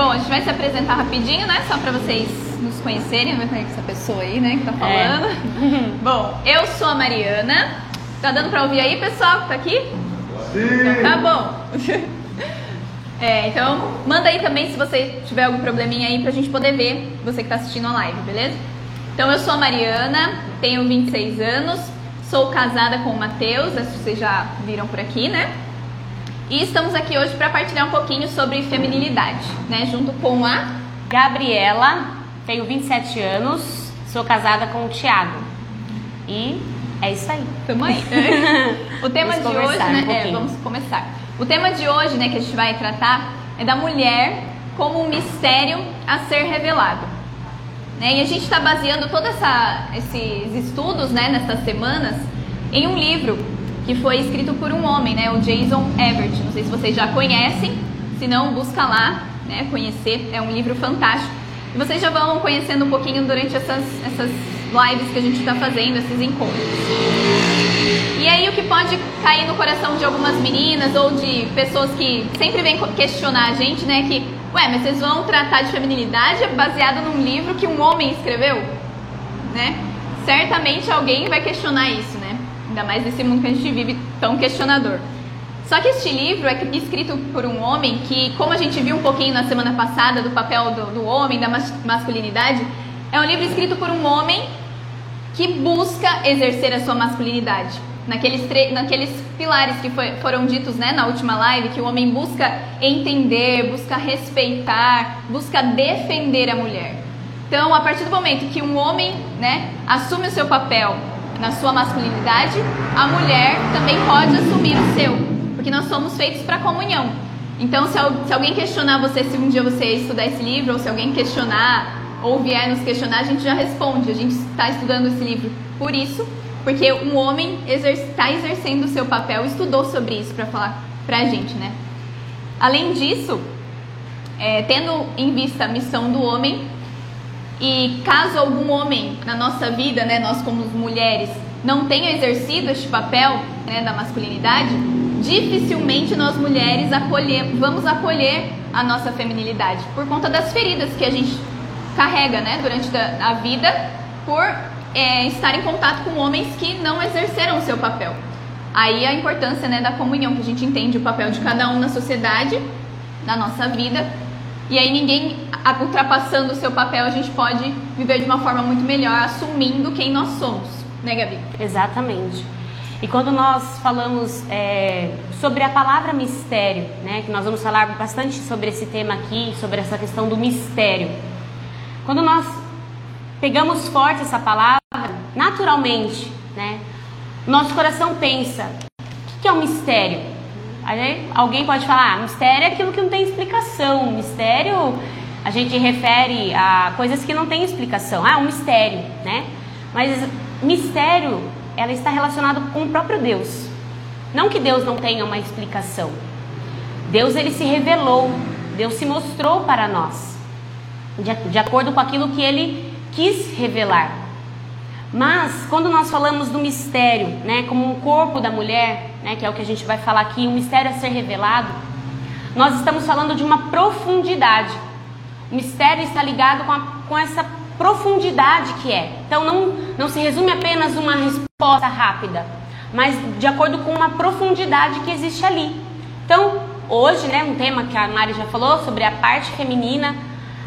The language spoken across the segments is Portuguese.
Bom, a gente vai se apresentar rapidinho, né? Só para vocês nos conhecerem, ver quem é essa pessoa aí, né, que tá falando. É. Bom, eu sou a Mariana. Tá dando para ouvir aí, pessoal, que tá aqui? Sim. Então, tá bom. É, então, manda aí também se você tiver algum probleminha aí pra gente poder ver, você que tá assistindo a live, beleza? Então, eu sou a Mariana, tenho 26 anos, sou casada com o Matheus, acho que vocês já viram por aqui, né? E estamos aqui hoje para partilhar um pouquinho sobre feminilidade, né? Junto com a Gabriela, tenho 27 anos, sou casada com o Thiago. E é isso aí. Tamo aí. o tema vamos de hoje, né? Um é, vamos começar. O tema de hoje, né, que a gente vai tratar é da mulher como um mistério a ser revelado. Né? E a gente está baseando todos esses estudos, né, nessas semanas, em um livro que foi escrito por um homem, né, o Jason Everett. Não sei se vocês já conhecem, se não, busca lá, né, conhecer. É um livro fantástico. E vocês já vão conhecendo um pouquinho durante essas, essas lives que a gente está fazendo, esses encontros. E aí o que pode cair no coração de algumas meninas ou de pessoas que sempre vêm questionar a gente, né, que, ué, mas vocês vão tratar de feminilidade baseado num livro que um homem escreveu, né? Certamente alguém vai questionar isso? Ainda mais nesse mundo que a gente vive tão questionador. Só que este livro é escrito por um homem que, como a gente viu um pouquinho na semana passada do papel do, do homem, da masculinidade, é um livro escrito por um homem que busca exercer a sua masculinidade. Naqueles, naqueles pilares que foi, foram ditos né, na última live, que o homem busca entender, busca respeitar, busca defender a mulher. Então, a partir do momento que um homem né, assume o seu papel na sua masculinidade, a mulher também pode assumir o seu, porque nós somos feitos para comunhão. Então, se, se alguém questionar você se um dia você estudar esse livro, ou se alguém questionar ou vier nos questionar, a gente já responde. A gente está estudando esse livro por isso, porque um homem está exercendo o seu papel, estudou sobre isso para falar para a gente, né? Além disso, é, tendo em vista a missão do homem, e caso algum homem na nossa vida, né, nós como mulheres, não tenha exercido este papel né, da masculinidade, dificilmente nós mulheres acolher, vamos acolher a nossa feminilidade por conta das feridas que a gente carrega né, durante a vida por é, estar em contato com homens que não exerceram o seu papel. Aí a importância né, da comunhão, que a gente entende o papel de cada um na sociedade, na nossa vida, e aí ninguém ultrapassando o seu papel, a gente pode viver de uma forma muito melhor, assumindo quem nós somos, né, Gabi? Exatamente. E quando nós falamos é, sobre a palavra mistério, né, que nós vamos falar bastante sobre esse tema aqui, sobre essa questão do mistério. Quando nós pegamos forte essa palavra, naturalmente, né, nosso coração pensa: o que é um mistério? Aí alguém pode falar: ah, mistério é aquilo que não tem explicação. Mistério a gente refere a coisas que não têm explicação. Ah, um mistério, né? Mas mistério, ela está relacionado com o próprio Deus. Não que Deus não tenha uma explicação. Deus ele se revelou, Deus se mostrou para nós, de, de acordo com aquilo que ele quis revelar. Mas quando nós falamos do mistério, né, como um corpo da mulher, né, que é o que a gente vai falar aqui, um mistério a ser revelado, nós estamos falando de uma profundidade. O mistério está ligado com, a, com essa profundidade que é. Então não, não se resume apenas uma resposta rápida, mas de acordo com uma profundidade que existe ali. Então, hoje, né, um tema que a Mari já falou sobre a parte feminina,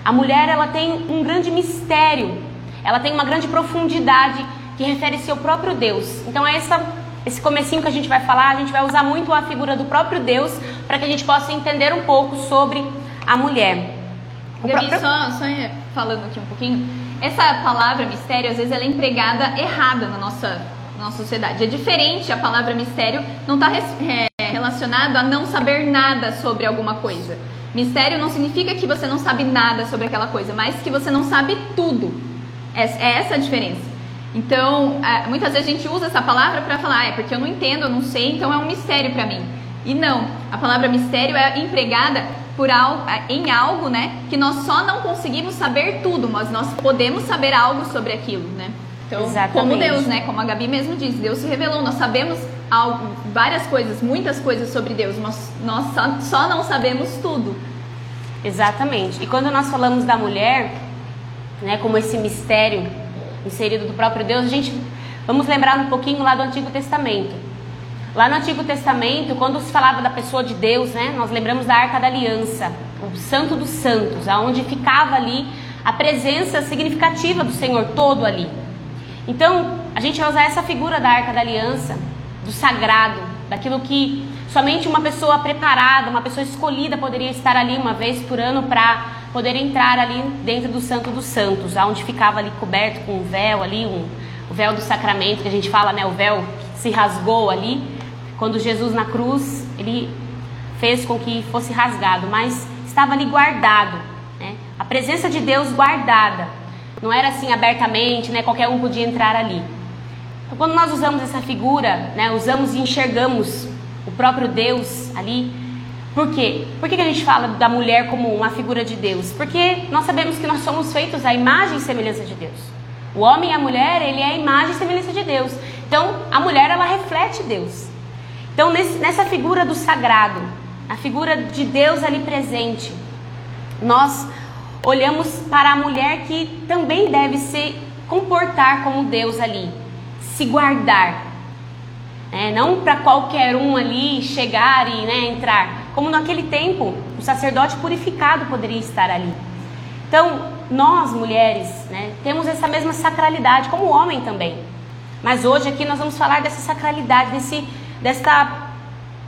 a mulher ela tem um grande mistério, ela tem uma grande profundidade que refere-se ao próprio Deus. Então, essa, esse comecinho que a gente vai falar, a gente vai usar muito a figura do próprio Deus para que a gente possa entender um pouco sobre a mulher. Gabi, próprio... só, só falando aqui um pouquinho, essa palavra mistério, às vezes, ela é empregada errada na nossa, na nossa sociedade. É diferente a palavra mistério, não está é, relacionado a não saber nada sobre alguma coisa. Mistério não significa que você não sabe nada sobre aquela coisa, mas que você não sabe tudo. É, é essa a diferença. Então, é, muitas vezes a gente usa essa palavra para falar, ah, é porque eu não entendo, eu não sei, então é um mistério para mim. E não, a palavra mistério é empregada por algo, em algo, né, que nós só não conseguimos saber tudo, mas nós podemos saber algo sobre aquilo, né? Então, Exatamente. como Deus, né, como a Gabi mesmo disse, Deus se revelou, nós sabemos algo, várias coisas, muitas coisas sobre Deus, mas nós só, só não sabemos tudo. Exatamente. E quando nós falamos da mulher, né, como esse mistério inserido do próprio Deus, a gente vamos lembrar um pouquinho lá do Antigo Testamento. Lá no Antigo Testamento, quando se falava da pessoa de Deus, né, nós lembramos da Arca da Aliança, o Santo dos Santos, aonde ficava ali a presença significativa do Senhor todo ali. Então, a gente vai usar essa figura da Arca da Aliança, do sagrado, daquilo que somente uma pessoa preparada, uma pessoa escolhida poderia estar ali uma vez por ano para poder entrar ali dentro do Santo dos Santos, aonde ficava ali coberto com um véu ali, um, o véu do sacramento que a gente fala, né, o véu se rasgou ali, quando Jesus na cruz, ele fez com que fosse rasgado, mas estava ali guardado, né? A presença de Deus guardada. Não era assim abertamente, né? Qualquer um podia entrar ali. Então, quando nós usamos essa figura, né? Usamos e enxergamos o próprio Deus ali. Por quê? Por que, que a gente fala da mulher como uma figura de Deus? Porque nós sabemos que nós somos feitos à imagem e semelhança de Deus. O homem e a mulher, ele é a imagem e semelhança de Deus. Então, a mulher, ela reflete Deus. Então, nessa figura do sagrado, a figura de Deus ali presente, nós olhamos para a mulher que também deve se comportar como Deus ali, se guardar. É, não para qualquer um ali chegar e né, entrar. Como naquele tempo, o sacerdote purificado poderia estar ali. Então, nós mulheres né, temos essa mesma sacralidade, como o homem também. Mas hoje aqui nós vamos falar dessa sacralidade, desse, dessa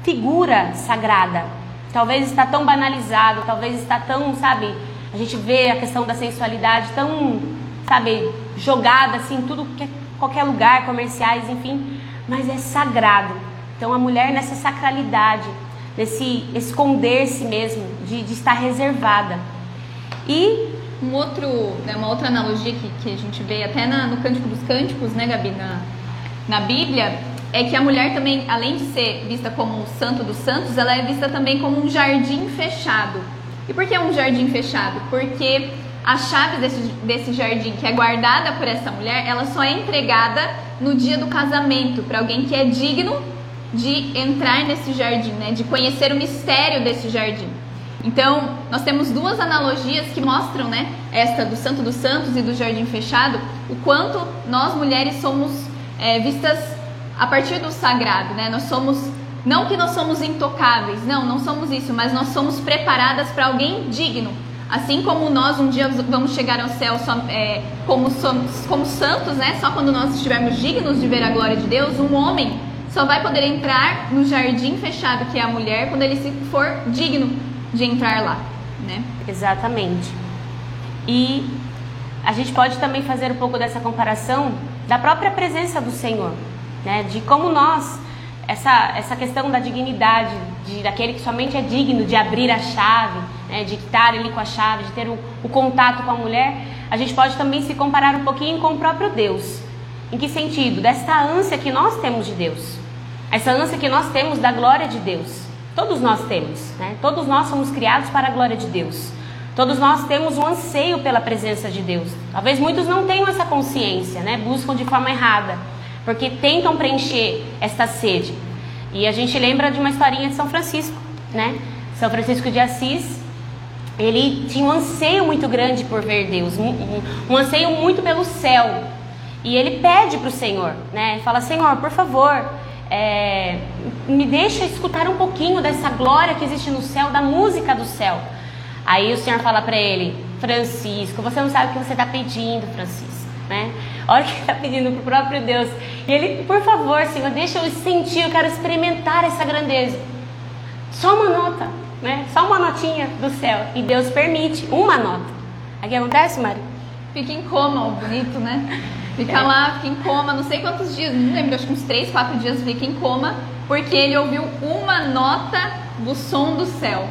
figura sagrada. Talvez está tão banalizado, talvez está tão, sabe, a gente vê a questão da sensualidade tão, sabe, jogada assim, tudo que é qualquer lugar, comerciais, enfim, mas é sagrado. Então a mulher nessa sacralidade, nesse esconder-se mesmo, de, de, estar reservada. E um outro, né, uma outra analogia que, que a gente vê até na, no Cântico dos Cânticos, né, Gabi, na, na Bíblia, é que a mulher também, além de ser vista como o santo dos santos, ela é vista também como um jardim fechado. E por que um jardim fechado? Porque a chave desse, desse jardim, que é guardada por essa mulher, ela só é entregada no dia do casamento, para alguém que é digno de entrar nesse jardim, né? de conhecer o mistério desse jardim. Então, nós temos duas analogias que mostram, né, esta do Santo dos Santos e do Jardim Fechado, o quanto nós mulheres somos é, vistas a partir do sagrado, né? Nós somos não que nós somos intocáveis, não, não somos isso, mas nós somos preparadas para alguém digno. Assim como nós um dia vamos chegar ao céu só, é, como, somos, como santos, né? Só quando nós estivermos dignos de ver a glória de Deus, um homem só vai poder entrar no jardim fechado que é a mulher quando ele se for digno de entrar lá, né? Exatamente. E a gente pode também fazer um pouco dessa comparação da própria presença do Senhor, né? De como nós essa, essa questão da dignidade, de, daquele que somente é digno de abrir a chave, né, de estar ali com a chave, de ter o, o contato com a mulher, a gente pode também se comparar um pouquinho com o próprio Deus. Em que sentido? Desta ânsia que nós temos de Deus. Essa ânsia que nós temos da glória de Deus. Todos nós temos, né? Todos nós somos criados para a glória de Deus. Todos nós temos um anseio pela presença de Deus. Talvez muitos não tenham essa consciência, né? Buscam de forma errada porque tentam preencher esta sede. E a gente lembra de uma historinha de São Francisco, né? São Francisco de Assis, ele tinha um anseio muito grande por ver Deus, um, um, um anseio muito pelo céu. E ele pede para o Senhor, né? Fala, Senhor, por favor, é, me deixa escutar um pouquinho dessa glória que existe no céu, da música do céu. Aí o Senhor fala para ele, Francisco, você não sabe o que você está pedindo, Francisco né? Olha o que ele está pedindo para o próprio Deus. E ele, por favor, Senhor, deixa eu sentir, eu quero experimentar essa grandeza. Só uma nota, né? Só uma notinha do céu. E Deus permite uma nota. Aí o que acontece, Mari? Fica em coma, ó, bonito, né? Fica é. lá, fica em coma, não sei quantos dias, não lembro, acho que uns 3, 4 dias fica em coma, porque ele ouviu uma nota do som do céu.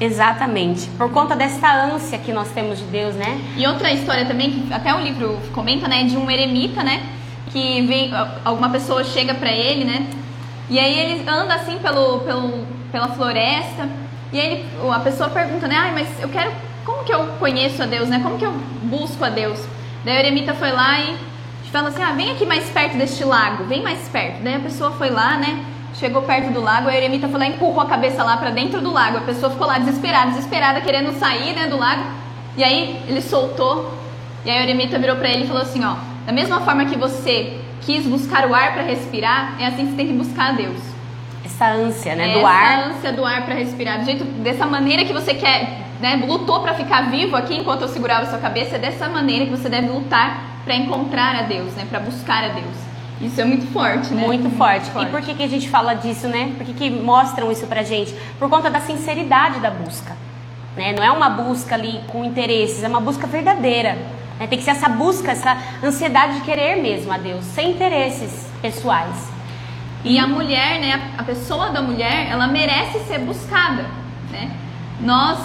Exatamente. Por conta dessa ânsia que nós temos de Deus, né? E outra história também, que até o livro comenta, né? De um eremita, né? Que vem, alguma pessoa chega para ele, né? E aí ele anda assim pelo, pelo, pela floresta. E aí ele, a pessoa pergunta, né? Ai, mas eu quero. Como que eu conheço a Deus, né? Como que eu busco a Deus? Daí o eremita foi lá e fala assim: Ah, vem aqui mais perto deste lago, vem mais perto. Daí a pessoa foi lá, né? Chegou perto do lago, a eremita foi lá e empurrou a cabeça lá para dentro do lago. A pessoa ficou lá desesperada, desesperada, querendo sair né, do lago. E aí ele soltou, e aí a eremita virou para ele e falou assim: ó, da mesma forma que você quis buscar o ar para respirar, é assim que você tem que buscar a Deus. Essa ânsia, né, Essa do ar. Essa ânsia do ar para respirar, do jeito, dessa maneira que você quer, né, lutou para ficar vivo aqui enquanto eu segurava a sua cabeça, é dessa maneira que você deve lutar para encontrar a Deus, né, para buscar a Deus. Isso é muito forte, né? Muito forte. E por que, que a gente fala disso, né? Por que, que mostram isso pra gente? Por conta da sinceridade da busca. Né? Não é uma busca ali com interesses, é uma busca verdadeira. Né? Tem que ser essa busca, essa ansiedade de querer mesmo a Deus, sem interesses pessoais. E a mulher, né, a pessoa da mulher, ela merece ser buscada, né? Nós,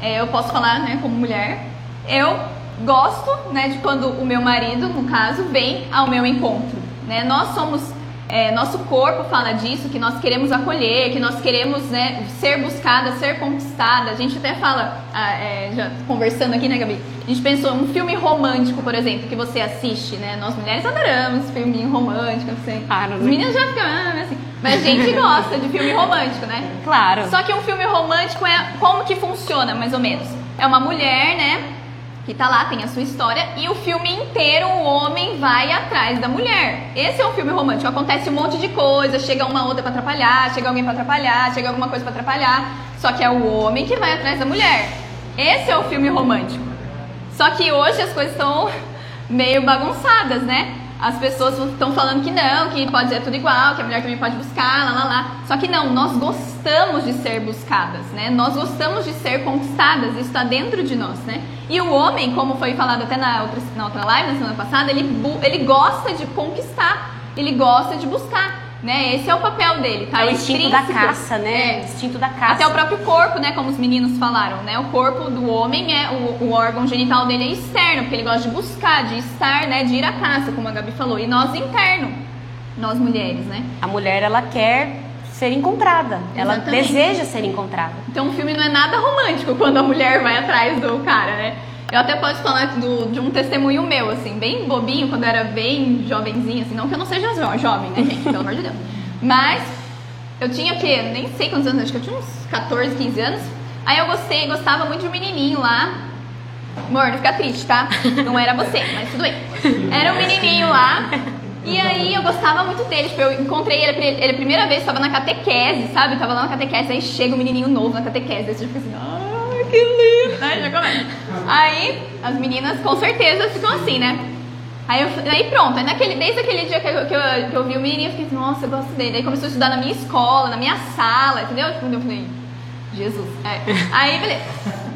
é, eu posso falar, né, como mulher, eu gosto, né, de quando o meu marido, no caso, vem ao meu encontro, né? Nós somos, é, nosso corpo fala disso, que nós queremos acolher, que nós queremos, né, ser buscada, ser conquistada. A gente até fala, ah, é, já conversando aqui, né, Gabi? A gente pensou um filme romântico, por exemplo, que você assiste, né? Nós mulheres adoramos filminho romântico, assim. Claro, Os né? meninos já ficam, ah, assim. Mas a gente gosta de filme romântico, né? Claro. Só que um filme romântico é como que funciona, mais ou menos. É uma mulher, né? Que tá lá, tem a sua história, e o filme inteiro o homem vai atrás da mulher. Esse é um filme romântico. Acontece um monte de coisa, chega uma outra pra atrapalhar, chega alguém pra atrapalhar, chega alguma coisa pra atrapalhar. Só que é o homem que vai atrás da mulher. Esse é o filme romântico. Só que hoje as coisas estão meio bagunçadas, né? As pessoas estão falando que não, que pode ser tudo igual, que a mulher também pode buscar, lá, lá, lá. Só que não, nós gostamos de ser buscadas, né? Nós gostamos de ser conquistadas, isso está dentro de nós, né? E o homem, como foi falado até na outra, na outra live, na semana passada, ele, ele gosta de conquistar, ele gosta de buscar, né? Esse é o papel dele, tá? É o instinto da Intrínseco. caça, né? É. Instinto da caça. Até o próprio corpo, né? Como os meninos falaram, né? O corpo do homem é o, o órgão genital dele é externo, porque ele gosta de buscar, de estar, né? De ir à caça, como a Gabi falou. E nós interno, nós mulheres, né? A mulher, ela quer ser encontrada. Ela Exatamente. deseja ser encontrada. Então o filme não é nada romântico quando a mulher vai atrás do cara, né? Eu até posso falar do- de um testemunho meu, assim, bem bobinho, quando eu era bem jovenzinha, assim, não que eu não seja jo- jovem, né, gente, pelo amor de Deus. Mas eu tinha o quê? Nem sei quantos anos, acho que eu tinha uns 14, 15 anos. Aí eu gostei, gostava muito de um menininho lá. Amor, não fica triste, tá? Não era você, mas tudo bem. Era um menininho lá. E aí eu gostava muito dele. Tipo, eu encontrei ele, ele a primeira vez, tava na catequese, sabe? Tava lá na catequese, aí chega um menininho novo na catequese. Aí você fica assim, ai, que lindo. Aí já começa. Aí as meninas com certeza ficam assim, né? Aí, eu, aí pronto, aí naquele, desde aquele dia que eu, que, eu, que eu vi o menininho, eu fiquei assim, nossa, eu gosto dele. Aí começou a estudar na minha escola, na minha sala, entendeu? Quando eu falei, Jesus. É. Aí, beleza.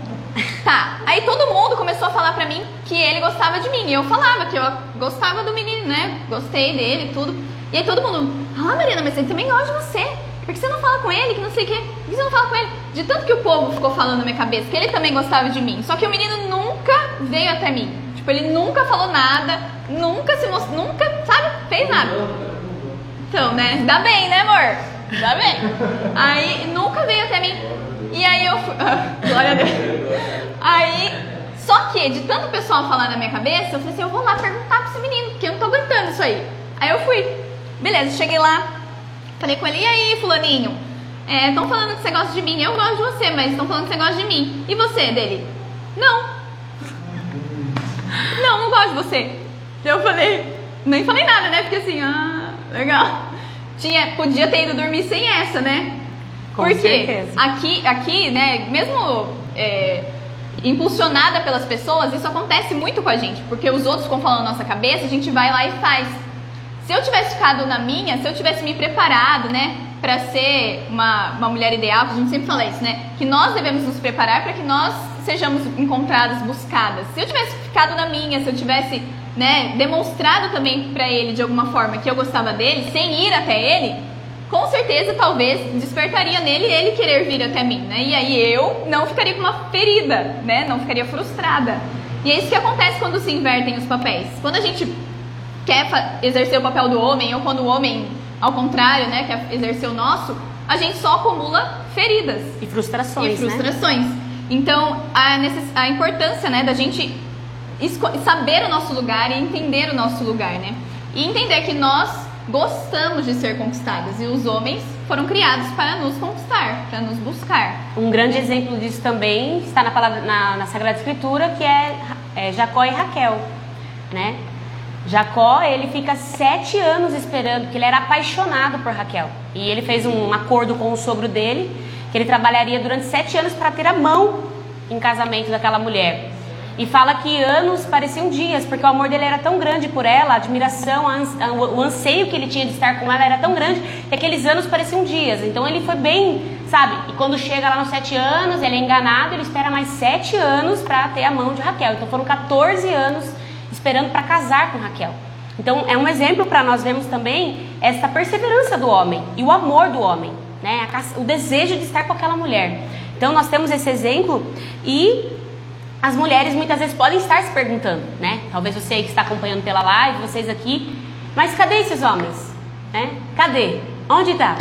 Tá, aí todo mundo começou a falar pra mim que ele gostava de mim. E eu falava que eu gostava do menino, né? Gostei dele tudo. E aí todo mundo, ah, Mariana, mas ele também gosta de você. Por que você não fala com ele? Que não sei o quê. Por que você não fala com ele? De tanto que o povo ficou falando na minha cabeça que ele também gostava de mim. Só que o menino nunca veio até mim. Tipo, ele nunca falou nada, nunca se mostrou, nunca, sabe, fez nada. Então, né? Dá bem, né, amor? Dá bem. Aí nunca veio até mim. E aí eu fui. Glória a Deus. Aí, só que de tanto pessoal falar na minha cabeça, eu falei assim: eu vou lá perguntar pra esse menino, porque eu não tô aguentando isso aí. Aí eu fui. Beleza, cheguei lá, falei com ele: e aí, Fulaninho? Estão falando que você gosta de mim. Eu gosto de você, mas estão falando que você gosta de mim. E você, dele? Não. Não, não gosto de você. Eu falei, nem falei nada, né? Porque assim, ah, legal. Tinha, podia ter ido dormir sem essa, né? Com Porque certeza. aqui, aqui, né, mesmo é, impulsionada pelas pessoas, isso acontece muito com a gente, porque os outros ficam falando na nossa cabeça, a gente vai lá e faz. Se eu tivesse ficado na minha, se eu tivesse me preparado, né, para ser uma, uma mulher ideal, a gente sempre fala isso, né, que nós devemos nos preparar para que nós sejamos encontradas, buscadas. Se eu tivesse ficado na minha, se eu tivesse, né, demonstrado também para ele de alguma forma que eu gostava dele, sem ir até ele, com certeza talvez despertaria nele ele querer vir até mim, né? E aí eu não ficaria com uma ferida, né? Não ficaria frustrada. E é isso que acontece quando se invertem os papéis. Quando a gente quer exercer o papel do homem, ou quando o homem, ao contrário, né, quer exercer o nosso, a gente só acumula feridas E frustrações, e né? frustrações. Então, a, a importância, né, da gente saber o nosso lugar e entender o nosso lugar, né? E entender que nós gostamos de ser conquistadas e os homens foram criados para nos conquistar, para nos buscar. Um grande exemplo disso também está na, palavra, na, na Sagrada Escritura, que é, é Jacó e Raquel, né? Jacó, ele fica sete anos esperando, porque ele era apaixonado por Raquel. E ele fez um acordo com o sogro dele, que ele trabalharia durante sete anos para ter a mão em casamento daquela mulher. E fala que anos pareciam dias, porque o amor dele era tão grande por ela, a admiração, o anseio que ele tinha de estar com ela era tão grande que aqueles anos pareciam dias. Então ele foi bem, sabe? E quando chega lá nos sete anos, ele é enganado, ele espera mais sete anos para ter a mão de Raquel. Então foram 14 anos esperando para casar com Raquel. Então é um exemplo para nós vermos também essa perseverança do homem e o amor do homem, né? o desejo de estar com aquela mulher. Então nós temos esse exemplo e as mulheres muitas vezes podem estar se perguntando, né? Talvez você que está acompanhando pela live, vocês aqui, mas cadê esses homens? Né? Cadê? Onde está?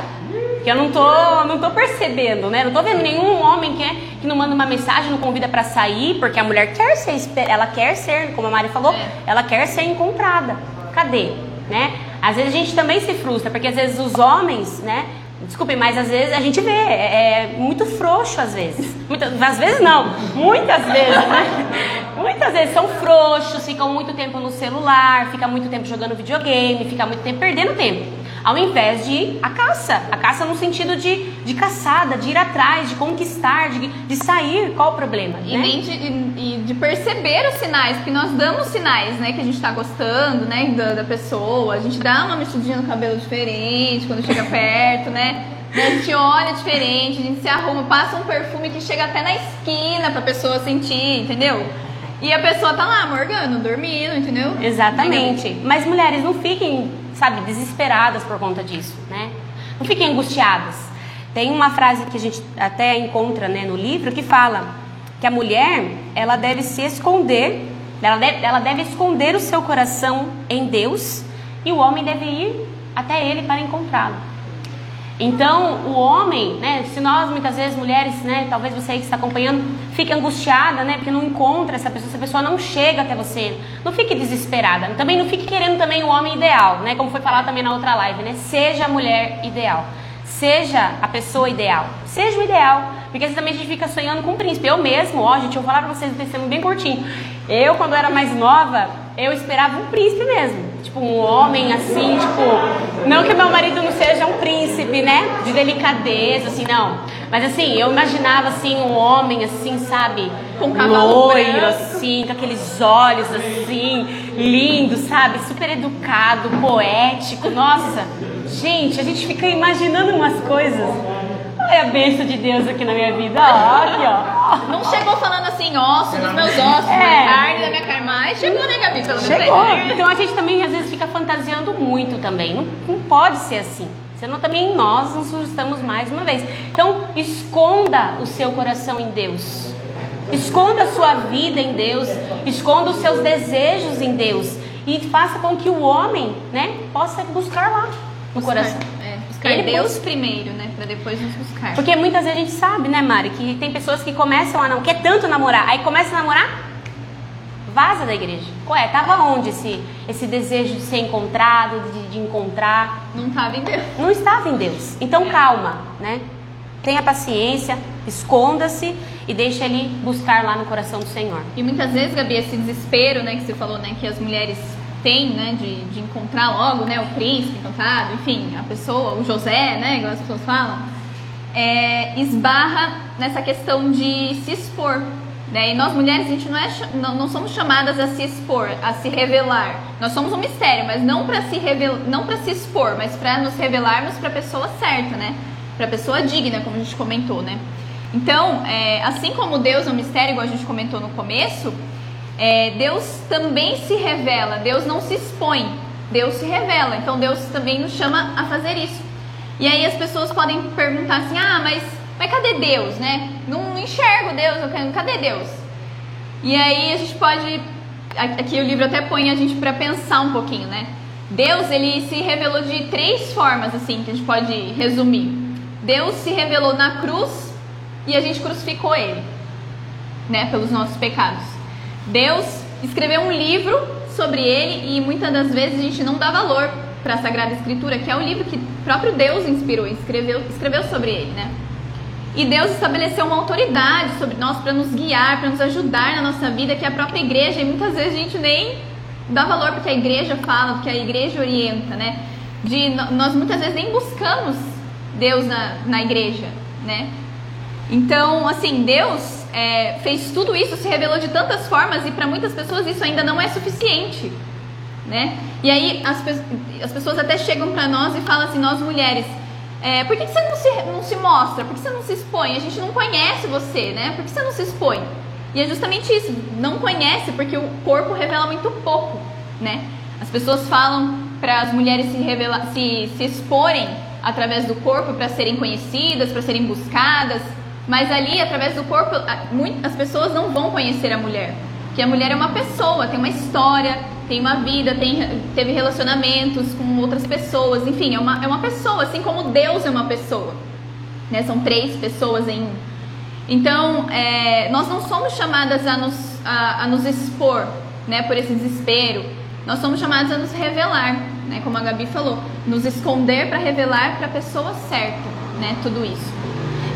Que eu não tô, não tô percebendo, né? Não tô vendo nenhum homem que, é, que não manda uma mensagem, não convida para sair, porque a mulher quer ser, ela quer ser, como a Mari falou, é. ela quer ser encontrada. Cadê? Né? Às vezes a gente também se frustra, porque às vezes os homens, né? Desculpe, mas às vezes a gente vê, é, é muito frouxo às vezes. Muitas, às vezes não, muitas vezes, né? Muitas vezes são frouxos, ficam muito tempo no celular, fica muito tempo jogando videogame, fica muito tempo perdendo tempo ao invés de a caça. A caça no sentido de, de caçada, de ir atrás, de conquistar, de, de sair. Qual o problema? E, né? de, e, de perceber os sinais, porque nós damos sinais, né? Que a gente está gostando, né? Da, da, pessoa. A gente dá uma mexidinha no cabelo diferente quando chega perto, né? A gente olha diferente, a gente se arruma, passa um perfume que chega até na esquina pra pessoa sentir, entendeu? E a pessoa tá lá, morgando, dormindo, entendeu? Exatamente. Mas mulheres, não fiquem sabe, desesperadas por conta disso, né? Não fiquem angustiadas. Tem uma frase que a gente até encontra né, no livro que fala que a mulher ela deve se esconder, ela deve, ela deve esconder o seu coração em Deus e o homem deve ir até ele para encontrá-lo. Então, o homem, né, se nós muitas vezes mulheres, né, talvez você aí que está acompanhando, fique angustiada, né, porque não encontra essa pessoa, essa pessoa não chega até você. Não fique desesperada. Também não fique querendo também o homem ideal, né, como foi falado também na outra live, né? Seja a mulher ideal. Seja a pessoa ideal. Seja o ideal. Porque também a gente fica sonhando com um príncipe. Eu mesmo, ó, gente, eu vou falar pra vocês um testemunho bem curtinho. Eu, quando era mais nova, eu esperava um príncipe mesmo. Tipo, um homem assim, tipo. Não que meu marido não seja um príncipe, né? De delicadeza, assim, não. Mas assim, eu imaginava assim, um homem assim, sabe? Com cabelo loiro, branco. assim, com aqueles olhos assim, lindo, sabe? Super educado, poético. Nossa, gente, a gente fica imaginando umas coisas. Olha a bênção de Deus aqui na minha vida. Ó, aqui, ó. Não chegou falando assim, osso dos meus ossos, É. carne da minha carne, mas chegou, né, Gabi? Pelo Chegou. Então a gente também às vezes fica fantasiando muito também. Não, não pode ser assim. Senão também nós nos assustamos mais uma vez. Então esconda o seu coração em Deus. Esconda a sua vida em Deus. Esconda os seus desejos em Deus. E faça com que o homem, né, possa buscar lá no coração. É, buscar Ele Deus primeiro, né? Pra depois nos buscar. Porque muitas vezes a gente sabe, né, Mari, que tem pessoas que começam a não quer tanto namorar, aí começa a namorar, vaza da igreja. Ué, tava onde esse, esse desejo de ser encontrado, de, de encontrar? Não tava em Deus. Não estava em Deus. Então calma, né? Tenha paciência, esconda-se e deixe ele buscar lá no coração do Senhor. E muitas vezes, Gabi, esse desespero, né, que você falou, né, que as mulheres têm, né, de, de encontrar logo, né, o príncipe encantado, enfim, a pessoa, o José, né, igual as pessoas falam, é, esbarra nessa questão de se expor. Né? E nós mulheres, a gente não, é, não, não somos chamadas a se expor, a se revelar. Nós somos um mistério, mas não para se revel, não para se expor, mas para nos revelarmos para a pessoa certa, né? Para a pessoa digna, como a gente comentou, né? Então, é, assim como Deus é um mistério, igual a gente comentou no começo, é, Deus também se revela, Deus não se expõe, Deus se revela. Então Deus também nos chama a fazer isso. E aí as pessoas podem perguntar assim: ah, mas, mas cadê Deus, né? Não enxergo Deus, eu quero, cadê Deus? E aí a gente pode. Aqui o livro até põe a gente para pensar um pouquinho, né? Deus ele se revelou de três formas assim que a gente pode resumir. Deus se revelou na cruz e a gente crucificou ele, né, pelos nossos pecados. Deus escreveu um livro sobre ele e muitas das vezes a gente não dá valor para a Sagrada Escritura, que é o livro que próprio Deus inspirou, escreveu, escreveu sobre ele, né? E Deus estabeleceu uma autoridade sobre nós para nos guiar, para nos ajudar na nossa vida, que é a própria igreja, e muitas vezes a gente nem dá valor porque a igreja fala, porque a igreja orienta, né? De, nós muitas vezes nem buscamos Deus na, na igreja, né? Então, assim, Deus é, fez tudo isso, se revelou de tantas formas e para muitas pessoas isso ainda não é suficiente, né? E aí as, as pessoas até chegam para nós e falam assim, nós mulheres, é, por que, que você não se, não se mostra? Por que você não se expõe? A gente não conhece você, né? Por que você não se expõe? E é justamente isso, não conhece porque o corpo revela muito pouco, né? As pessoas falam para as mulheres se, revela, se, se exporem através do corpo para serem conhecidas, para serem buscadas, mas ali, através do corpo, as pessoas não vão conhecer a mulher. Porque a mulher é uma pessoa, tem uma história, tem uma vida, tem, teve relacionamentos com outras pessoas, enfim, é uma, é uma pessoa, assim como Deus é uma pessoa. Né? São três pessoas em um. Então, é, nós não somos chamadas a nos, a, a, nos expor né, por esse desespero, nós somos chamadas a nos revelar, né, como a Gabi falou, nos esconder para revelar para a pessoa certa, né, tudo isso.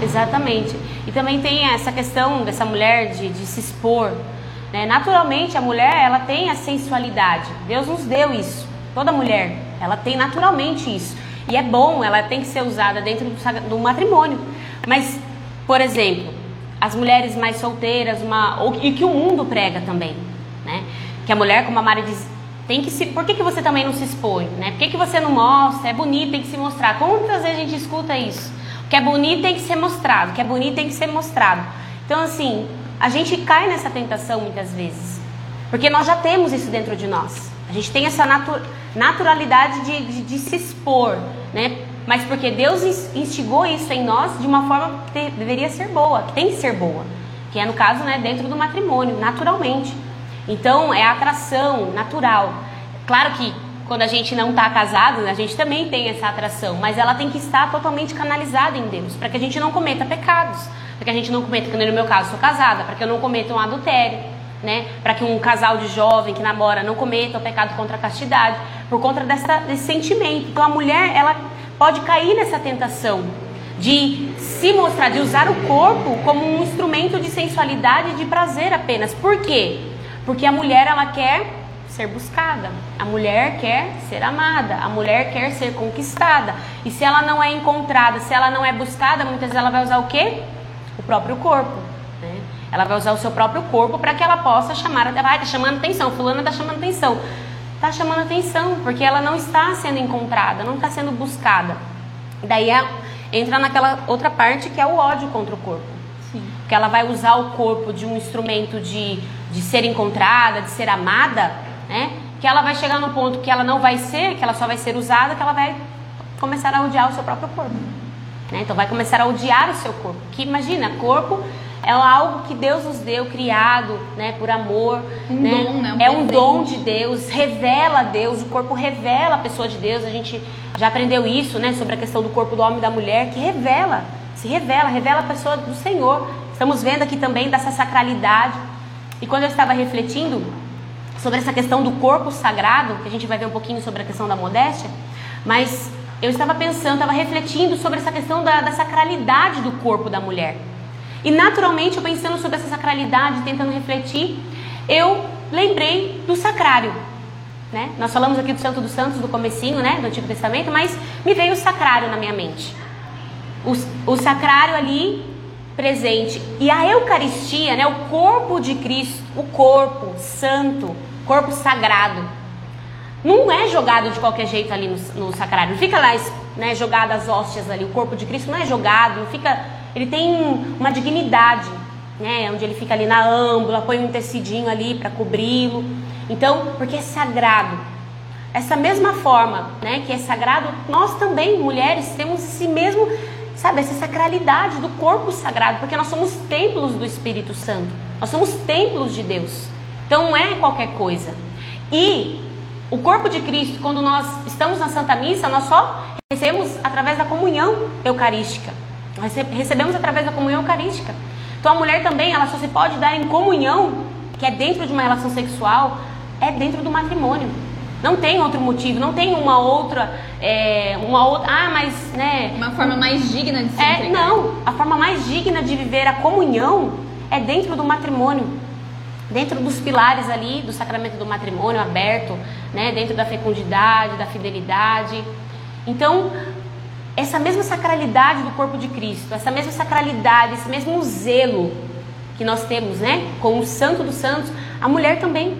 Exatamente. E também tem essa questão dessa mulher de, de se expor. Né? Naturalmente, a mulher ela tem a sensualidade. Deus nos deu isso. Toda mulher, ela tem naturalmente isso. E é bom, ela tem que ser usada dentro do, do matrimônio. Mas, por exemplo, as mulheres mais solteiras, uma, ou, e que o mundo prega também, né? Que a mulher, como a Mari diz, tem que se. Por que, que você também não se expõe? Né? Por que, que você não mostra? É bonito, tem que se mostrar. Quantas vezes a gente escuta isso? Que é bonito tem que ser mostrado, que é bonito tem que ser mostrado. Então, assim, a gente cai nessa tentação muitas vezes, porque nós já temos isso dentro de nós. A gente tem essa natu naturalidade de, de, de, se expor, né? Mas porque Deus instigou isso em nós de uma forma que deveria ser boa, que tem que ser boa, que é no caso, né, dentro do matrimônio, naturalmente. Então, é a atração natural. Claro que quando a gente não está casado, né, a gente também tem essa atração, mas ela tem que estar totalmente canalizada em Deus, para que a gente não cometa pecados, para que a gente não cometa, como no meu caso, sou casada, para que eu não cometa um adultério, né, para que um casal de jovem que namora não cometa o pecado contra a castidade, por conta dessa, desse sentimento. Então a mulher, ela pode cair nessa tentação de se mostrar, de usar o corpo como um instrumento de sensualidade e de prazer apenas. Por quê? Porque a mulher, ela quer ser buscada. A mulher quer ser amada, a mulher quer ser conquistada. E se ela não é encontrada, se ela não é buscada, muitas vezes ela vai usar o quê? O próprio corpo. Né? Ela vai usar o seu próprio corpo para que ela possa chamar, vai, tá chamando atenção, fulana tá chamando atenção. Tá chamando atenção, porque ela não está sendo encontrada, não está sendo buscada. Daí é, entra naquela outra parte que é o ódio contra o corpo. Sim. Que ela vai usar o corpo de um instrumento de, de ser encontrada, de ser amada, né? Que ela vai chegar no ponto que ela não vai ser, que ela só vai ser usada, que ela vai começar a odiar o seu próprio corpo. Né? Então vai começar a odiar o seu corpo. Que imagina, corpo é algo que Deus nos deu, criado, né, por amor, um né? Dom, né? Um é um dom de Deus, revela Deus, o corpo revela a pessoa de Deus. A gente já aprendeu isso, né, sobre a questão do corpo do homem e da mulher, que revela, se revela, revela a pessoa do Senhor. Estamos vendo aqui também dessa sacralidade. E quando eu estava refletindo sobre essa questão do corpo sagrado, que a gente vai ver um pouquinho sobre a questão da modéstia, mas eu estava pensando, estava refletindo sobre essa questão da, da sacralidade do corpo da mulher. E naturalmente, eu pensando sobre essa sacralidade, tentando refletir, eu lembrei do sacrário. Né? Nós falamos aqui do Santo dos Santos, do comecinho, né, do Antigo Testamento, mas me veio o sacrário na minha mente. O, o sacrário ali presente. E a Eucaristia, né, o corpo de Cristo, o corpo santo, corpo sagrado, não é jogado de qualquer jeito ali no, no sacrário. Não fica lá né, jogado as hóstias ali. O corpo de Cristo não é jogado, não fica. Ele tem uma dignidade, né? Onde ele fica ali na âmbula, põe um tecidinho ali para cobri-lo. Então, porque é sagrado. Essa mesma forma, né, que é sagrado, nós também, mulheres, temos esse mesmo, sabe, essa sacralidade do corpo sagrado, porque nós somos templos do Espírito Santo. Nós somos templos de Deus. Então não é qualquer coisa. E o corpo de Cristo, quando nós estamos na Santa Missa, nós só recebemos através da comunhão eucarística. Nós recebemos através da comunhão eucarística. Então a mulher também, ela só se pode dar em comunhão, que é dentro de uma relação sexual, é dentro do matrimônio. Não tem outro motivo, não tem uma outra, é, uma outra, ah, mas, né? Uma forma mais digna de se é, entregar. Não, a forma mais digna de viver a comunhão é dentro do matrimônio, dentro dos pilares ali do sacramento do matrimônio aberto, né? Dentro da fecundidade, da fidelidade. Então, essa mesma sacralidade do corpo de Cristo, essa mesma sacralidade, esse mesmo zelo que nós temos, né, com o Santo dos Santos, a mulher também.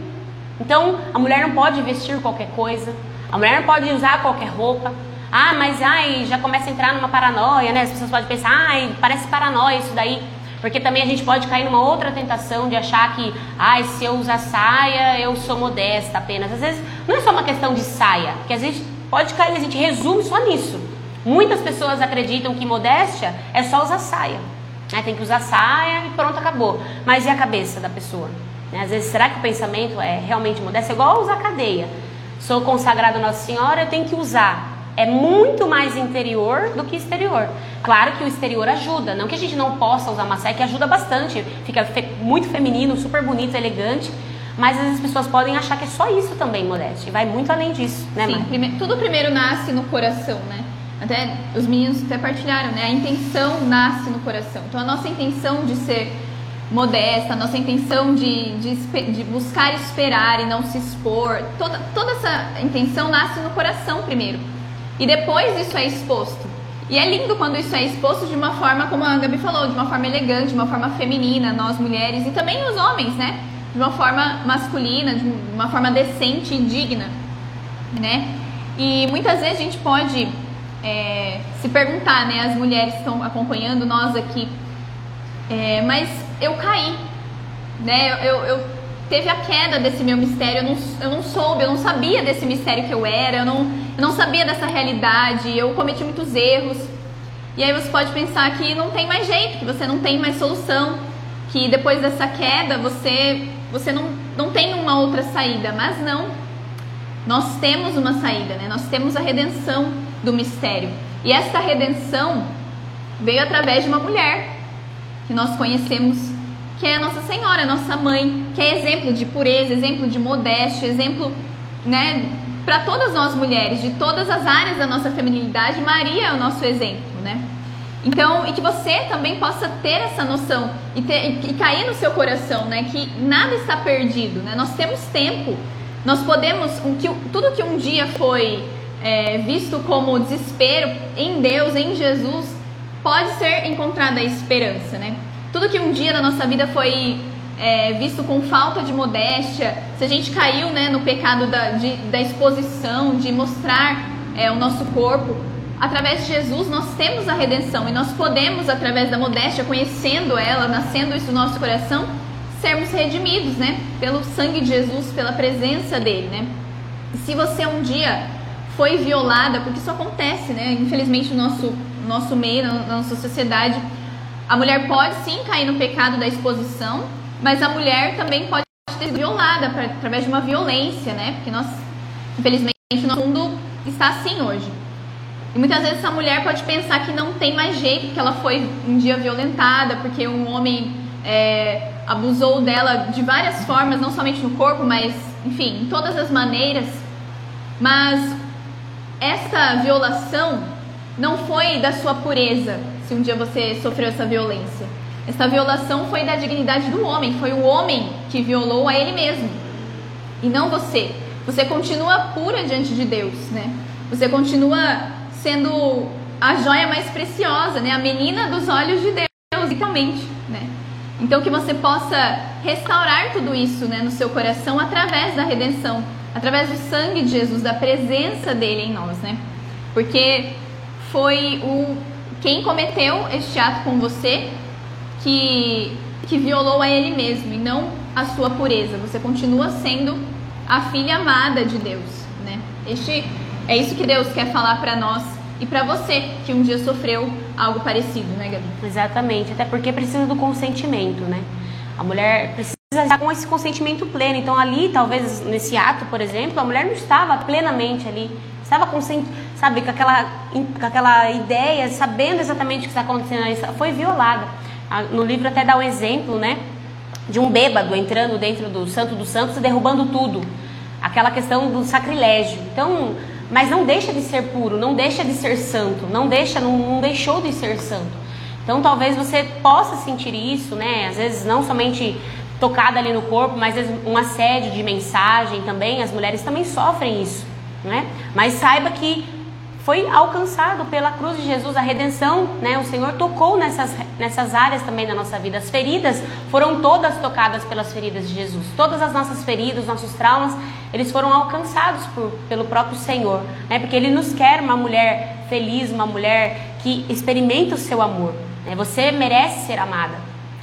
Então, a mulher não pode vestir qualquer coisa, a mulher não pode usar qualquer roupa. Ah, mas ai, já começa a entrar numa paranoia, né? As pessoas podem pensar, ai, parece paranoia isso daí. Porque também a gente pode cair numa outra tentação de achar que, ai, se eu usar saia, eu sou modesta apenas. Às vezes, não é só uma questão de saia, que às vezes pode cair, a gente resume só nisso. Muitas pessoas acreditam que modéstia é só usar saia. Né? Tem que usar saia e pronto, acabou. Mas e a cabeça da pessoa? Né? Às vezes, será que o pensamento é realmente modesto? É igual usar cadeia. Sou consagrado a Nossa Senhora, eu tenho que usar. É muito mais interior do que exterior. Claro que o exterior ajuda, não que a gente não possa usar uma saia, que ajuda bastante, fica fe muito feminino, super bonito, elegante. Mas às vezes as pessoas podem achar que é só isso também, modéstia. E vai muito além disso, né, Sim, prime tudo primeiro nasce no coração, né? Até os meninos até partilharam, né? A intenção nasce no coração. Então a nossa intenção de ser modesta, nossa intenção de, de, de, buscar esperar e não se expor, toda, toda essa intenção nasce no coração primeiro. E depois isso é exposto. E é lindo quando isso é exposto de uma forma, como a Gabi falou, de uma forma elegante, de uma forma feminina, nós mulheres, e também os homens, né? De uma forma masculina, de uma forma decente e digna, né? E muitas vezes a gente pode é, se perguntar, né? As mulheres estão acompanhando nós aqui, é, mas eu caí, né? Eu, eu, teve a queda desse meu mistério, eu não, eu não soube, eu não sabia desse mistério que eu era, eu não, eu não sabia dessa realidade, eu cometi muitos erros. E aí você pode pensar que não tem mais jeito, que você não tem mais solução, que depois dessa queda você, você não, não tem uma outra saída, mas não. Nós temos uma saída, né? Nós temos a redenção do mistério. E esta redenção veio através de uma mulher que nós conhecemos, que é a Nossa Senhora, nossa mãe, que é exemplo de pureza, exemplo de modéstia, exemplo, né, para todas nós mulheres, de todas as áreas da nossa feminilidade, Maria é o nosso exemplo, né? Então, e que você também possa ter essa noção e, ter, e cair no seu coração, né, que nada está perdido, né? Nós temos tempo, nós podemos, que, tudo que um dia foi é, visto como desespero em Deus, em Jesus, pode ser encontrada a esperança, né? Tudo que um dia na nossa vida foi é, visto com falta de modéstia, se a gente caiu né, no pecado da, de, da exposição, de mostrar é, o nosso corpo, através de Jesus nós temos a redenção e nós podemos, através da modéstia, conhecendo ela, nascendo isso no nosso coração, sermos redimidos, né? Pelo sangue de Jesus, pela presença dele, né? E se você um dia foi violada, porque isso acontece, né? Infelizmente no nosso, nosso meio, na nossa sociedade, a mulher pode sim cair no pecado da exposição, mas a mulher também pode ser violada pra, através de uma violência, né? Porque nós, infelizmente, nosso mundo está assim hoje. E muitas vezes essa mulher pode pensar que não tem mais jeito, que ela foi um dia violentada, porque um homem é, abusou dela de várias formas, não somente no corpo, mas, enfim, em todas as maneiras. Mas essa violação não foi da sua pureza, se um dia você sofreu essa violência. Essa violação foi da dignidade do homem, foi o homem que violou a ele mesmo e não você. Você continua pura diante de Deus, né? Você continua sendo a joia mais preciosa, né? A menina dos olhos de Deus, literalmente, né? Então que você possa restaurar tudo isso, né, no seu coração através da redenção através do sangue de Jesus, da presença dele em nós, né? Porque foi o quem cometeu este ato com você que que violou a ele mesmo e não a sua pureza. Você continua sendo a filha amada de Deus, né? Este é isso que Deus quer falar para nós e para você que um dia sofreu algo parecido, né, Gabi? Exatamente, até porque precisa do consentimento, né? A mulher precisa estar com esse consentimento pleno. Então ali, talvez nesse ato, por exemplo, a mulher não estava plenamente ali, estava consciente, sabe, com aquela, com aquela ideia, sabendo exatamente o que está acontecendo, foi violada. No livro até dá um exemplo, né, de um bêbado entrando dentro do Santo dos Santos e derrubando tudo. aquela questão do sacrilégio. Então, mas não deixa de ser puro, não deixa de ser santo, não deixa, não, não deixou de ser santo. Então, talvez você possa sentir isso, né? Às vezes não somente tocada ali no corpo, mas um assédio de mensagem também, as mulheres também sofrem isso, né? Mas saiba que foi alcançado pela cruz de Jesus a redenção, né? O Senhor tocou nessas, nessas áreas também da nossa vida. As feridas foram todas tocadas pelas feridas de Jesus. Todas as nossas feridas, nossos traumas, eles foram alcançados por, pelo próprio Senhor, né? Porque Ele nos quer uma mulher feliz, uma mulher que experimenta o seu amor. Né? Você merece ser amada,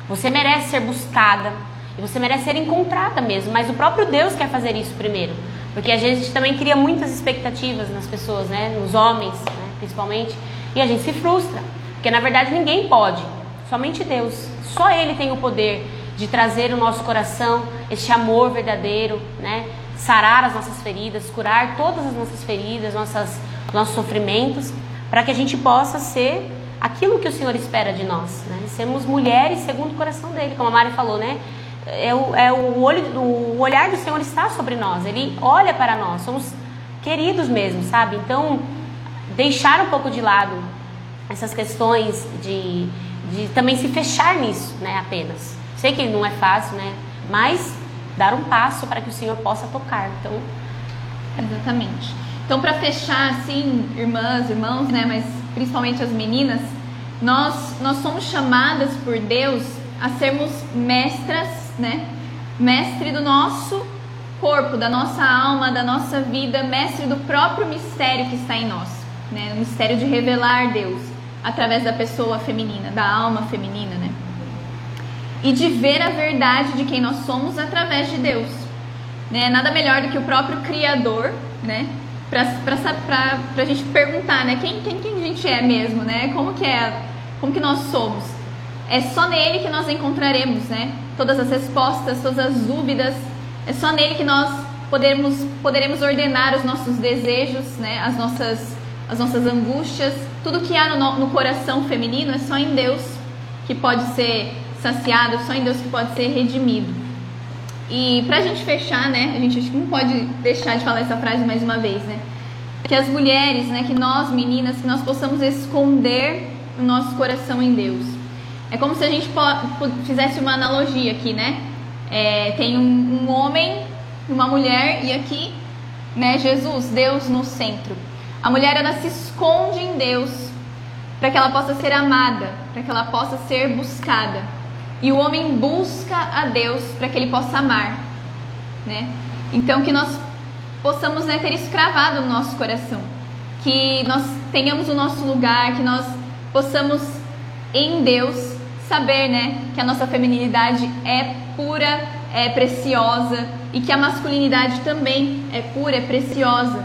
você merece ser buscada e você merece ser encontrada mesmo. Mas o próprio Deus quer fazer isso primeiro. Porque a gente também cria muitas expectativas nas pessoas, né? nos homens, né? principalmente, e a gente se frustra. Porque na verdade ninguém pode, somente Deus. Só Ele tem o poder de trazer no nosso coração este amor verdadeiro, né? sarar as nossas feridas, curar todas as nossas feridas, nossas, nossos sofrimentos, para que a gente possa ser aquilo que o Senhor espera de nós. Né? Sermos mulheres segundo o coração dele, como a Mari falou, né? É o, é o, olho, o olhar do Senhor está sobre nós, Ele olha para nós, somos queridos mesmo, sabe? Então, deixar um pouco de lado essas questões de, de também se fechar nisso, né? Apenas. Sei que não é fácil, né? Mas dar um passo para que o Senhor possa tocar. Então, exatamente. Então, para fechar, assim, irmãs, irmãos, né? Mas principalmente as meninas, nós nós somos chamadas por Deus a sermos mestras né? Mestre do nosso corpo, da nossa alma, da nossa vida, mestre do próprio mistério que está em nós, né? O mistério de revelar Deus através da pessoa feminina, da alma feminina, né? E de ver a verdade de quem nós somos através de Deus, né? Nada melhor do que o próprio Criador, né? Para a gente perguntar, né? Quem, quem, quem a gente é mesmo, né? Como que é, como que nós somos? É só nele que nós encontraremos, né? Todas as respostas, todas as dúvidas. É só nele que nós poderemos, poderemos ordenar os nossos desejos, né? As nossas, as nossas angústias. Tudo que há no, no coração feminino é só em Deus que pode ser saciado, só em Deus que pode ser redimido. E pra gente fechar, né? A gente acho que não pode deixar de falar essa frase mais uma vez, né? Que as mulheres, né? Que nós meninas, que nós possamos esconder o nosso coração em Deus é como se a gente fizesse uma analogia aqui, né? É, tem um, um homem, uma mulher e aqui, né, Jesus, Deus no centro. A mulher ela se esconde em Deus para que ela possa ser amada, para que ela possa ser buscada. E o homem busca a Deus para que ele possa amar, né? Então que nós possamos né, ter isso cravado no nosso coração, que nós tenhamos o nosso lugar, que nós possamos em Deus saber, né, que a nossa feminilidade é pura, é preciosa e que a masculinidade também é pura, é preciosa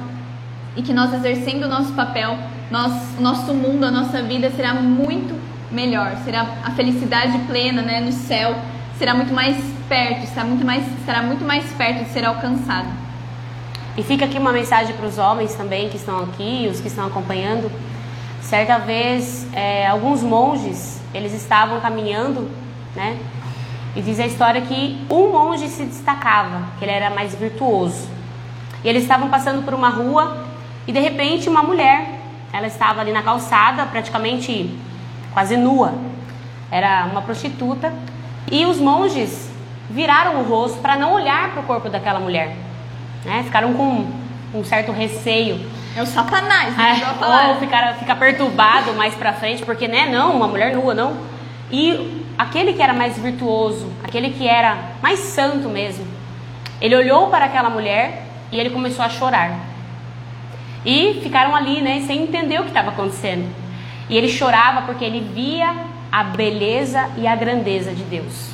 e que nós exercendo o nosso papel, nós, nosso mundo, a nossa vida será muito melhor, será a felicidade plena, né, no céu, será muito mais perto, estará muito mais, estará muito mais perto de ser alcançado. E fica aqui uma mensagem para os homens também que estão aqui, os que estão acompanhando. Certa vez, é, alguns monges eles estavam caminhando, né? E diz a história que um monge se destacava, que ele era mais virtuoso. E eles estavam passando por uma rua e de repente uma mulher, ela estava ali na calçada, praticamente quase nua. Era uma prostituta. E os monges viraram o rosto para não olhar para o corpo daquela mulher. Né? Ficaram com um certo receio é o satanás, né? É, ou ficar, ficar perturbado mais pra frente, porque, né, não, uma mulher nua, não. E aquele que era mais virtuoso, aquele que era mais santo mesmo, ele olhou para aquela mulher e ele começou a chorar. E ficaram ali, né, sem entender o que estava acontecendo. E ele chorava porque ele via a beleza e a grandeza de Deus,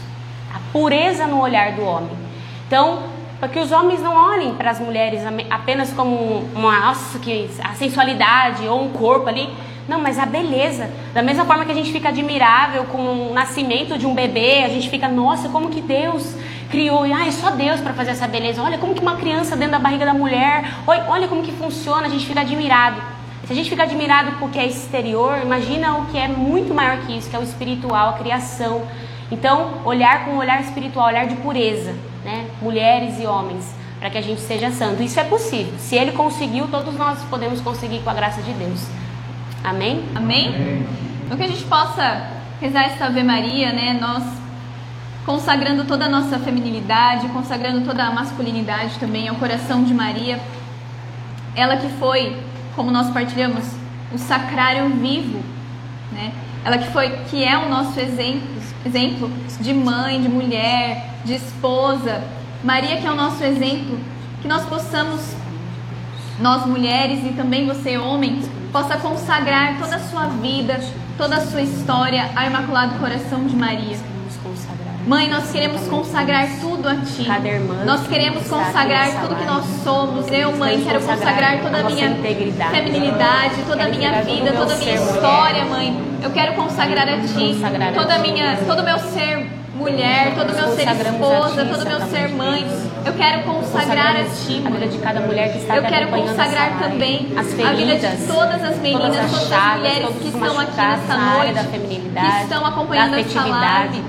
a pureza no olhar do homem. Então, para que os homens não olhem para as mulheres apenas como uma, nossa, que a sensualidade ou um corpo ali. Não, mas a beleza. Da mesma forma que a gente fica admirável com o nascimento de um bebê, a gente fica, nossa, como que Deus criou. E, ah, é só Deus para fazer essa beleza. Olha como que uma criança dentro da barriga da mulher, olha como que funciona, a gente fica admirado. Se a gente fica admirado porque é exterior, imagina o que é muito maior que isso, que é o espiritual, a criação. Então, olhar com um olhar espiritual, olhar de pureza né? mulheres e homens, para que a gente seja santo. Isso é possível. Se ele conseguiu, todos nós podemos conseguir com a graça de Deus. Amém? Amém? Então que a gente possa rezar esta Ave Maria, né? Nós consagrando toda a nossa feminilidade, consagrando toda a masculinidade também ao coração de Maria. Ela que foi, como nós partilhamos, o sacrário vivo, né? Ela que foi, que é o nosso exemplo, exemplo de mãe, de mulher, de esposa, Maria, que é o nosso exemplo, que nós possamos, nós mulheres e também você, homem, possa consagrar toda a sua vida, toda a sua história ao Imaculado Coração de Maria. Mãe, nós queremos consagrar tudo a Ti. Cada irmã nós queremos consagrar tudo que nós somos. Eu, mãe, quero consagrar toda a minha feminilidade, toda a minha vida, toda a minha história, mãe. Eu quero consagrar a Ti toda a minha, todo o meu ser mulher, todo o meu ser esposa, todo o meu ser mãe. Eu quero consagrar a Ti. A vida de cada mulher que está Eu quero consagrar também a vida de todas as meninas, todas as mulheres que estão aqui nesta noite, que estão acompanhando esta live.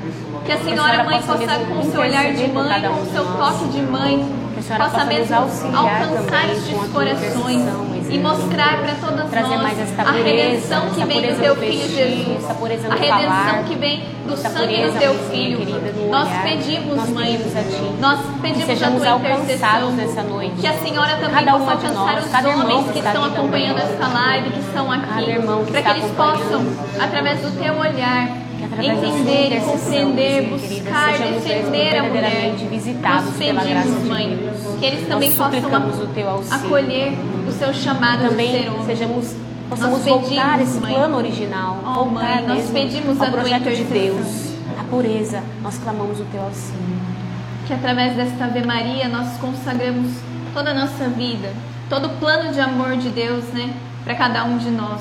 Que a senhora, mãe, possa, com o seu olhar de mãe, com o seu toque de mãe, possa mesmo alcançar estes corações e mostrar para todas nós a redenção que vem do teu filho Jesus, a redenção que vem do sangue do teu filho. Nós pedimos, mãe, nós pedimos a tua intercessão, nessa noite. que a senhora também possa alcançar os homens que estão acompanhando esta live, que estão aqui, para que eles possam, através do teu olhar, entender, compreender, buscar, defender a mulher. visitados Nós pedimos, mãe, que eles também possam acolher o seu chamado também de ser homem. Sejamos, possamos nós pedimos, voltar esse mãe, plano original, oh, mãe, nós pedimos ao a projeto de Deus, a pureza, nós clamamos o teu auxílio. Que através desta Ave Maria nós consagramos toda a nossa vida, todo o plano de amor de Deus, né, para cada um de nós.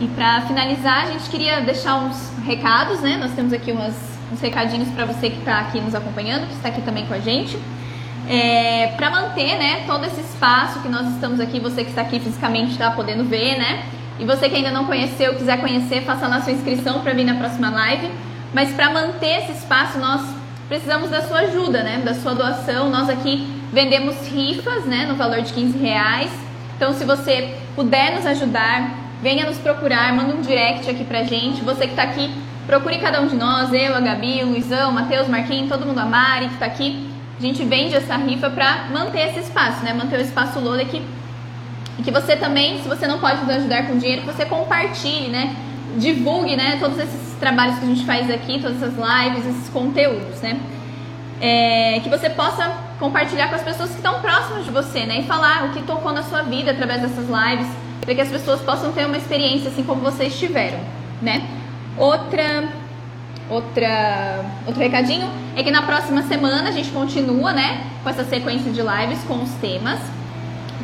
E para finalizar, a gente queria deixar uns recados, né? Nós temos aqui umas uns recadinhos para você que está aqui nos acompanhando, que está aqui também com a gente. É, para manter né, todo esse espaço que nós estamos aqui, você que está aqui fisicamente está podendo ver, né? E você que ainda não conheceu, quiser conhecer, faça a sua inscrição para vir na próxima live. Mas para manter esse espaço, nós precisamos da sua ajuda, né? Da sua doação. Nós aqui vendemos rifas, né? No valor de 15 reais. Então, se você puder nos ajudar, venha nos procurar, manda um direct aqui pra gente. Você que está aqui Procure cada um de nós, eu, a Gabi, o Luizão, o Matheus, Marquinhos, todo mundo, a Mari que está aqui. A gente vende essa rifa para manter esse espaço, né? Manter o espaço Lola aqui. E que você também, se você não pode nos ajudar com dinheiro, que você compartilhe, né? Divulgue, né? Todos esses trabalhos que a gente faz aqui, todas essas lives, esses conteúdos, né? É, que você possa compartilhar com as pessoas que estão próximas de você, né? E falar o que tocou na sua vida através dessas lives, para que as pessoas possam ter uma experiência assim como vocês tiveram, né? Outra, outra, outro recadinho é que na próxima semana a gente continua, né, com essa sequência de lives com os temas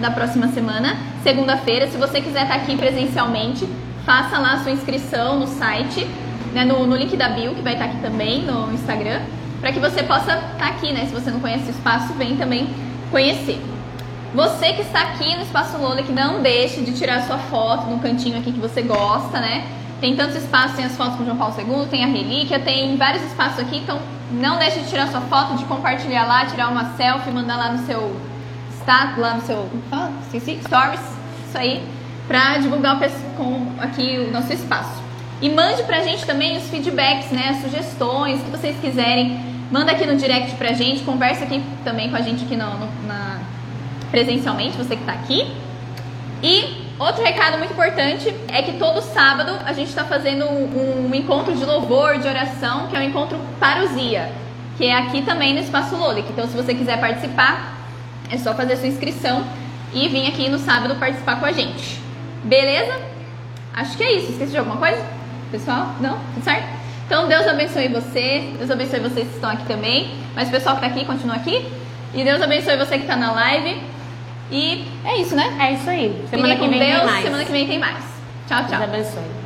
da próxima semana, segunda-feira. Se você quiser estar aqui presencialmente, faça lá a sua inscrição no site, né, no, no link da bio que vai estar aqui também no Instagram, para que você possa estar aqui, né? Se você não conhece o espaço, vem também conhecer. Você que está aqui no Espaço Lola, que não deixe de tirar sua foto no cantinho aqui que você gosta, né? Tem tantos espaços, tem as fotos com João Paulo II, tem a relíquia, tem vários espaços aqui, então não deixe de tirar sua foto, de compartilhar lá, tirar uma selfie, mandar lá no seu status, lá no seu fala, stories, isso aí, para divulgar com aqui o nosso espaço. E mande pra gente também os feedbacks, né, as sugestões que vocês quiserem. Manda aqui no direct pra gente, conversa aqui também com a gente aqui no, no na, presencialmente, você que tá aqui. E Outro recado muito importante é que todo sábado a gente está fazendo um, um, encontro de louvor, de oração, que é um encontro parousia, que é aqui também no Espaço Lolic. Então, se você quiser participar, é só fazer sua inscrição e vir aqui no sábado participar com a gente. Beleza? Acho que é isso. Esqueci de alguma coisa? Pessoal? Não? Tudo certo? Então, Deus abençoe você. Deus abençoe vocês que estão aqui também. Mas o pessoal que está aqui, continua aqui. E Deus abençoe você que está na live. E é isso, né? É isso aí. Semana Fique que vem Deus. tem mais. Semana que vem tem mais. Tchau, tchau. Deus abençoe.